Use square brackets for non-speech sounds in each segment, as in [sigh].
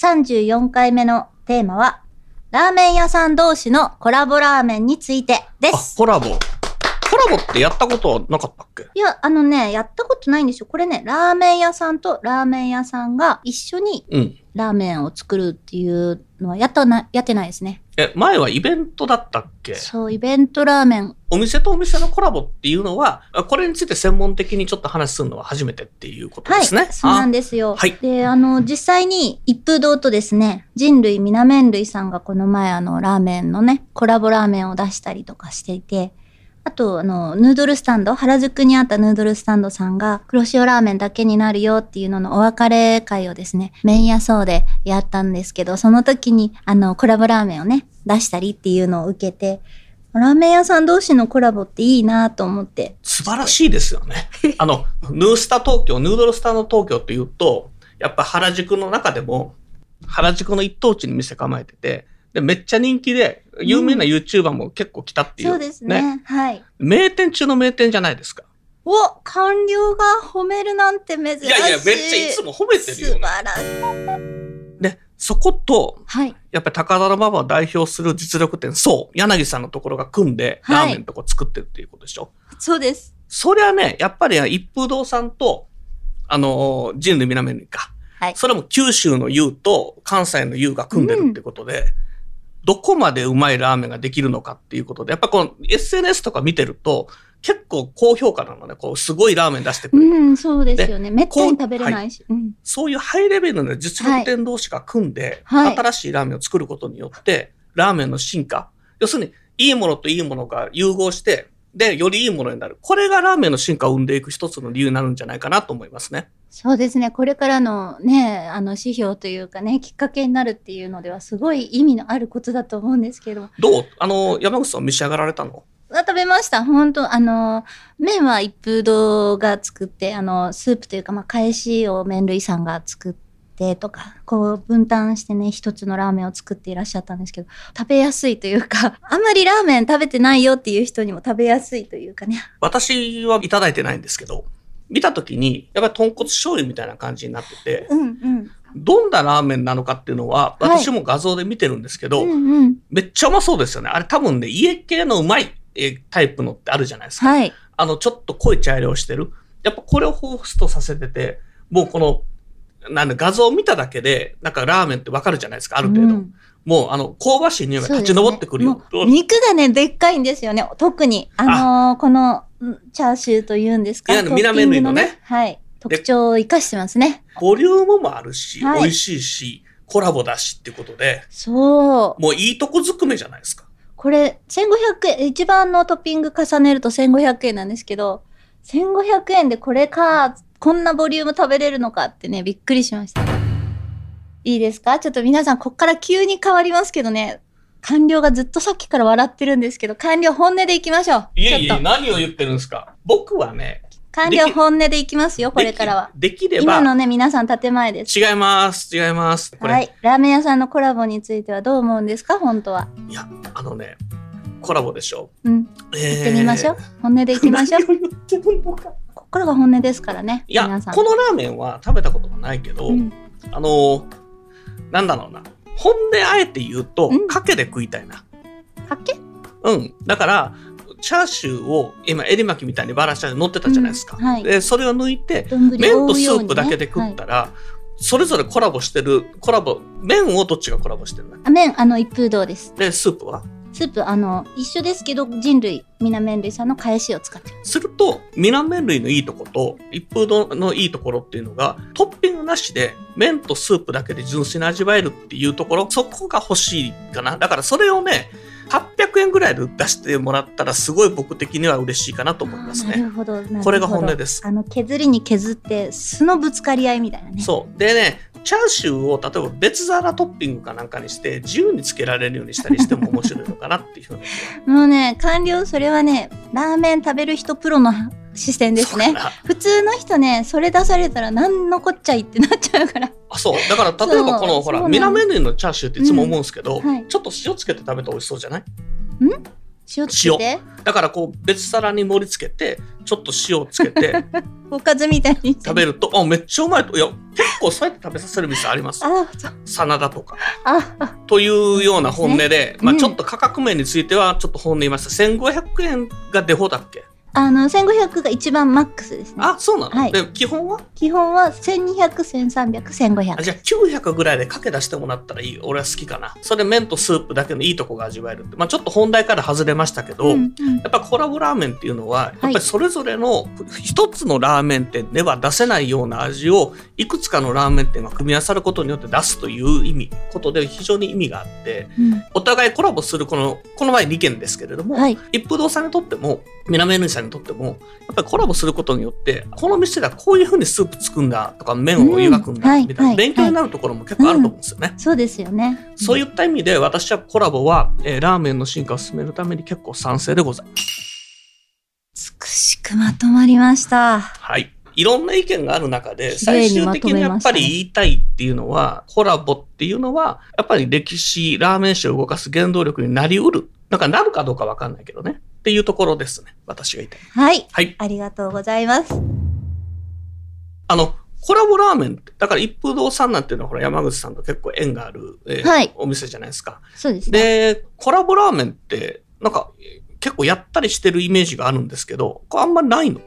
34回目のテーマはラーメン屋さん同士のコラボラーメンについてであすコラボコラボってやったことはなかったっけ？いや、あのね、やったことないんですよ。これね、ラーメン屋さんとラーメン屋さんが一緒にうんラーメンを作るっていうのはやったな、やってないですね。え前はイベントだったっけ？そう、イベントラーメン。お店とお店のコラボっていうのはあこれについて専門的にちょっと話するのは初めてっていうことはい、ですね、そうなんでですよ。はいで、あの、実際に一風堂とですね、人類みな麺類さんがこの前あの、ラーメンのね、コラボラーメンを出したりとかしていて、あと、あの、ヌードルスタンド、原宿にあったヌードルスタンドさんが、黒塩ラーメンだけになるよっていうののお別れ会をですね、麺屋そうでやったんですけど、その時に、あの、コラボラーメンをね、出したりっていうのを受けて、ラーメン屋さん同士のコラボっていいなと思って。素晴らしいですよね。[laughs] あの、ヌースタ東京、ヌードルスタの東京っていうと、やっぱ原宿の中でも、原宿の一等地に店構えてて、で、めっちゃ人気で、有名な YouTuber も結構来たっていう。そうですね。はい。名店中の名店じゃないですか。お官僚が褒めるなんて珍しい。いやいや、めっちゃいつも褒めてるよね。素晴らしい。で、そこと、はい。やっぱり高田馬場を代表する実力店、そう、柳さんのところが組んで、はいラーメンのとこ作ってるっていうことでしょ。そうです。そりゃね、やっぱり一風堂さんと、あのー、人類南にか。はいそれも九州の U と関西の U が組んでるってことで、どこまでうまいラーメンができるのかっていうことで、やっぱこの SNS とか見てると、結構高評価なのね、こう、すごいラーメン出してくる。うん、そうですよね。めったに食べれないし。うん。そういうハイレベルな実力店同士が組んで、はい新しいラーメンを作ることによって、ラーメンの進化。要するに、いいものといいものが融合して、で、よりいいものになる。これがラーメンの進化を生んでいく一つの理由になるんじゃないかなと思いますね。そうですね。これからのね、あの指標というかね、きっかけになるっていうのではすごい意味のあることだと思うんですけど。どう？あの、山口さん召し上がられたの？あ食べました。本当あの、麺は一風堂が作って、あの、スープというか、まあ、返しを麺類さんが作ってとか、こう分担してね、一つのラーメンを作っていらっしゃったんですけど、食べやすいというか、[laughs] あんまりラーメン食べてないよっていう人にも食べやすいというかね。私はいただいてないんですけど、見たときに、やっぱり豚骨醤油みたいな感じになってて、うんうん。どんなラーメンなのかっていうのは、はい私も画像で見てるんですけど、うんうん。めっちゃうまそうですよね。あれ多分ね、家系のうまいえータイプのってあるじゃないですか。はい。あの、ちょっと濃い茶色をしてる。やっぱこれを彷彿とさせてて、もうこの、なんで画像を見ただけで、なんかラーメンってわかるじゃないですか、ある程度。うんもう、あの、香ばしい匂いが立ち上ってくるよ。ね肉がね、でっかいんですよね。特に。あのーこの、んチャーシューというんですか。いやミラメ類のねはい。特徴を生かしてますね。ボリュームもあるし、はい美味しいし、コラボだしってことで、そう。もういいとこずくめじゃないですか。これ、1500円、一番のトッピング重ねると1500円なんですけど、1500円でこれか、こんなボリューム食べれるのかってね、びっくりしました。いいですか？ちょっと皆さん、こっから急に変わりますけどね、官僚がずっとさっきから笑ってるんですけど、官僚本音でいきましょう。いえいえ。何を言ってるんですか？僕はね、官僚本音でいきますよ、これからは。できれば、今のね、皆さん建前です。違います、違います。はいい。ラーメン屋さんのコラボについてはどう思うんですか？本当は。や、あのね、コラボでしょ。うん。え行ってみましょう。本音で行きましょう。何を言ってるのかこっからが本音ですからね。いや。このラーメンは食べたことがないけど、うんあのーなんだろうな。本であえて言うとうん、かけで食いたいな。かけ？うん。だから、チャーシューを今、エリ巻きみたいにバラシャで乗ってたじゃないですか。うんはいで、それを抜いて、丼麺とスープだけで食ったら、それぞれコラボしてる、コラボ、麺をどっちがコラボしてるの？あ麺、あの、一風堂です。で、スープは？スープ、あの、一緒ですけど、人類南麺類さんの返しを使ってる。すると、ミナ麺類のいいとこと、一風堂のいいところっていうのが、トッピングなしで、麺とスープだけで純粋に味わえるっていうところ、そこが欲しいかな。だからそれをね、800円ぐらいで出してもらったら、すごい僕的には嬉しいかなと思いますね。なるほど。これが本音ですあの、削りに削って、素のぶつかり合いみたいなね。そう。でね、チャーシューを例えば別皿トッピングかなんかにして、自由につけられるようにしたりしても面白いのかなっていうふうに。[laughs] もうね、官僚、それはね、ラーメン食べる人プロの視線ですね。普通の人ね、それ出されたら何のこっちゃいってなっちゃうから。あそう。だから例えばこの、ほら、ミナメヌのチャーシューっていつも思うんですけど、うん。はい。ちょっと塩つけて食べたら美味しそうじゃない？塩つけて、だからこう別皿に盛り付けて、ちょっと塩つけて [laughs] おかずみたいに食べると、あ、めっちゃうまいと。いや、結構そうやって食べさせる店あります。真田とか。というような本音で、まあうんちょっと価格面についてはちょっと本音言いました。1500円がデフォだっけ？あの、1500が一番マックスですね。あ、そうなの、はいで、基本は？基本は1200、1300、1500。あじゃあ900ぐらいでかけ出してもらったらいい。俺は好きかな。それ麺とスープだけのいいとこが味わえるって。まあちょっと本題から外れましたけど、うんうんやっぱコラボラーメンっていうのは、やっぱりそれぞれの一つのラーメン店では出せないような味をいくつかのラーメン店が組み合わさることによって出すという意味、ことで非常に意味があって、うんお互いコラボするこの、この前2件ですけれども、はい。一風堂さんにとっても、南ぬさんにとっても、やっぱりコラボすることによって、この店ではこういうふうにスープ作るんだとか、麺を湯がくんだみたいな、はい勉強になるところも結構あると思うんですよね。そうですよね。そういった意味で私はコラボは、えーラーメンの進化を進めるために結構賛成でございます。美しくまとまりました。はい。いろんな意見がある中で、最終的にやっぱり言いたいっていうのは、コラボっていうのは、やっぱり歴史、ラーメン史を動かす原動力になりうる。だからなるかどうかわかんないけどね。っていうところですね。私が言いたい。はい。はい。ありがとうございます。あの、コラボラーメンって、だから一風堂さんなんていうのはほら山口さんと結構縁がある、えーはいお店じゃないですか。そうですね。で、コラボラーメンって、なんか結構やったりしてるイメージがあるんですけど、これあんまりないの？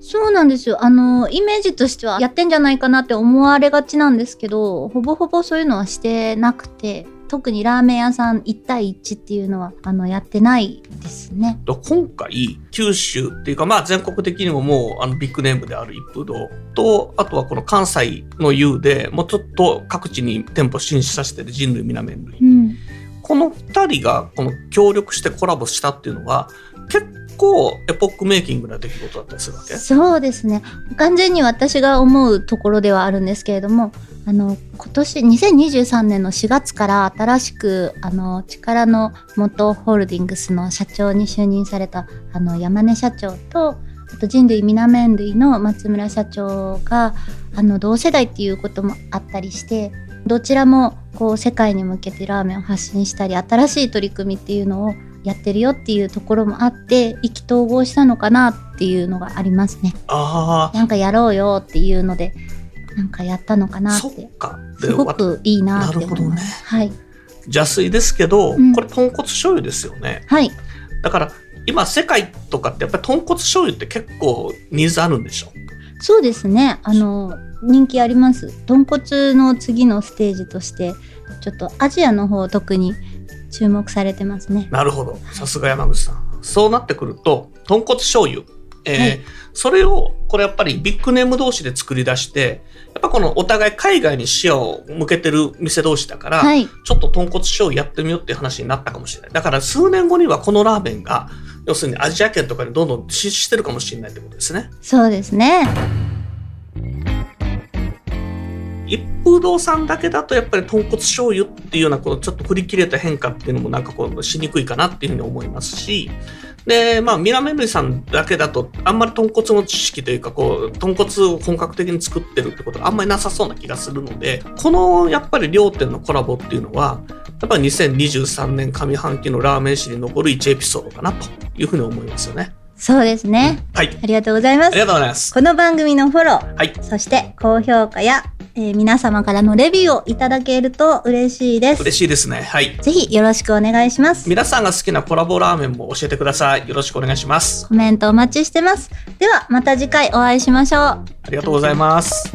そうなんですよ。あの、イメージとしてはやってんじゃないかなって思われがちなんですけど、ほぼほぼそういうのはしてなくて、特にラーメン屋さん1対1っていうのは、あの、やってないですね。と今回、九州っていうか、まあ全国的にももうあのビッグネームである一風堂と、あとはこの関西の U でもうちょっと各地に店舗進出させてる人類皆麺類。うん。この二人がこの協力してコラボしたっていうのは、結構エポックメイキングな出来事だったりするわけ？そうですね。完全に私が思うところではあるんですけれども、あの、今年、2023年の4月から新しく、あの、力の元ホールディングスの社長に就任された、あの、山根社長と、あと人類皆麺類の松村社長が、あの、同世代っていうこともあったりして、どちらも、こう、世界に向けてラーメンを発信したり、新しい取り組みっていうのをやってるよっていうところもあって、意気投合したのかなっていうのがありますね。あなんかやろうよっていうので、なんかやったのかあ、なっ。そってすごくいいなって思いなるほどねます。はい。邪推ですけど、うんこれ豚骨醤油ですよね。はい。だから今世界とかってやっぱり豚骨醤油って結構ニーズあるんでしょ？そうですね。あの、人気あります。豚骨の次のステージとして、ちょっとアジアの方特に注目されてますね。なるほど。さすが山口さん。そうなってくると、豚骨醤油。えーはいそれを、これやっぱりビッグネーム同士で作り出して、やっぱこのお互い海外に視野を向けてる店同士だから、はい。ちょっと豚骨醤油やってみようっていう話になったかもしれない。だから数年後にはこのラーメンが、要するにアジア圏とかにどんどん進出してるかもしれないってことですね。そうですね。一風堂さんだけだとやっぱり豚骨醤油っていうようなこのちょっと振り切れた変化っていうのもなんかこうしにくいかなっていうふうに思いますしでまあミラメルイさんだけだとあんまり豚骨の知識というかこう豚骨を本格的に作ってるってことがあんまりなさそうな気がするのでこのやっぱり両店のコラボっていうのはやっぱり2023年上半期のラーメン史に残る1エピソードかなというふうに思いますよね。そうですね。はい。ありがとうございますあり。がとうございます。この番組のフォロー、はい。そして高評価や、えー皆様からのレビューをいただけると嬉しいです。嬉しいですね。はい。ぜひよろしくお願いします。皆さんが好きなコラボラーメンも教えてください。よろしくお願いします。コメントお待ちしてます。ではまた次回お会いしましょう。ありがとうございます。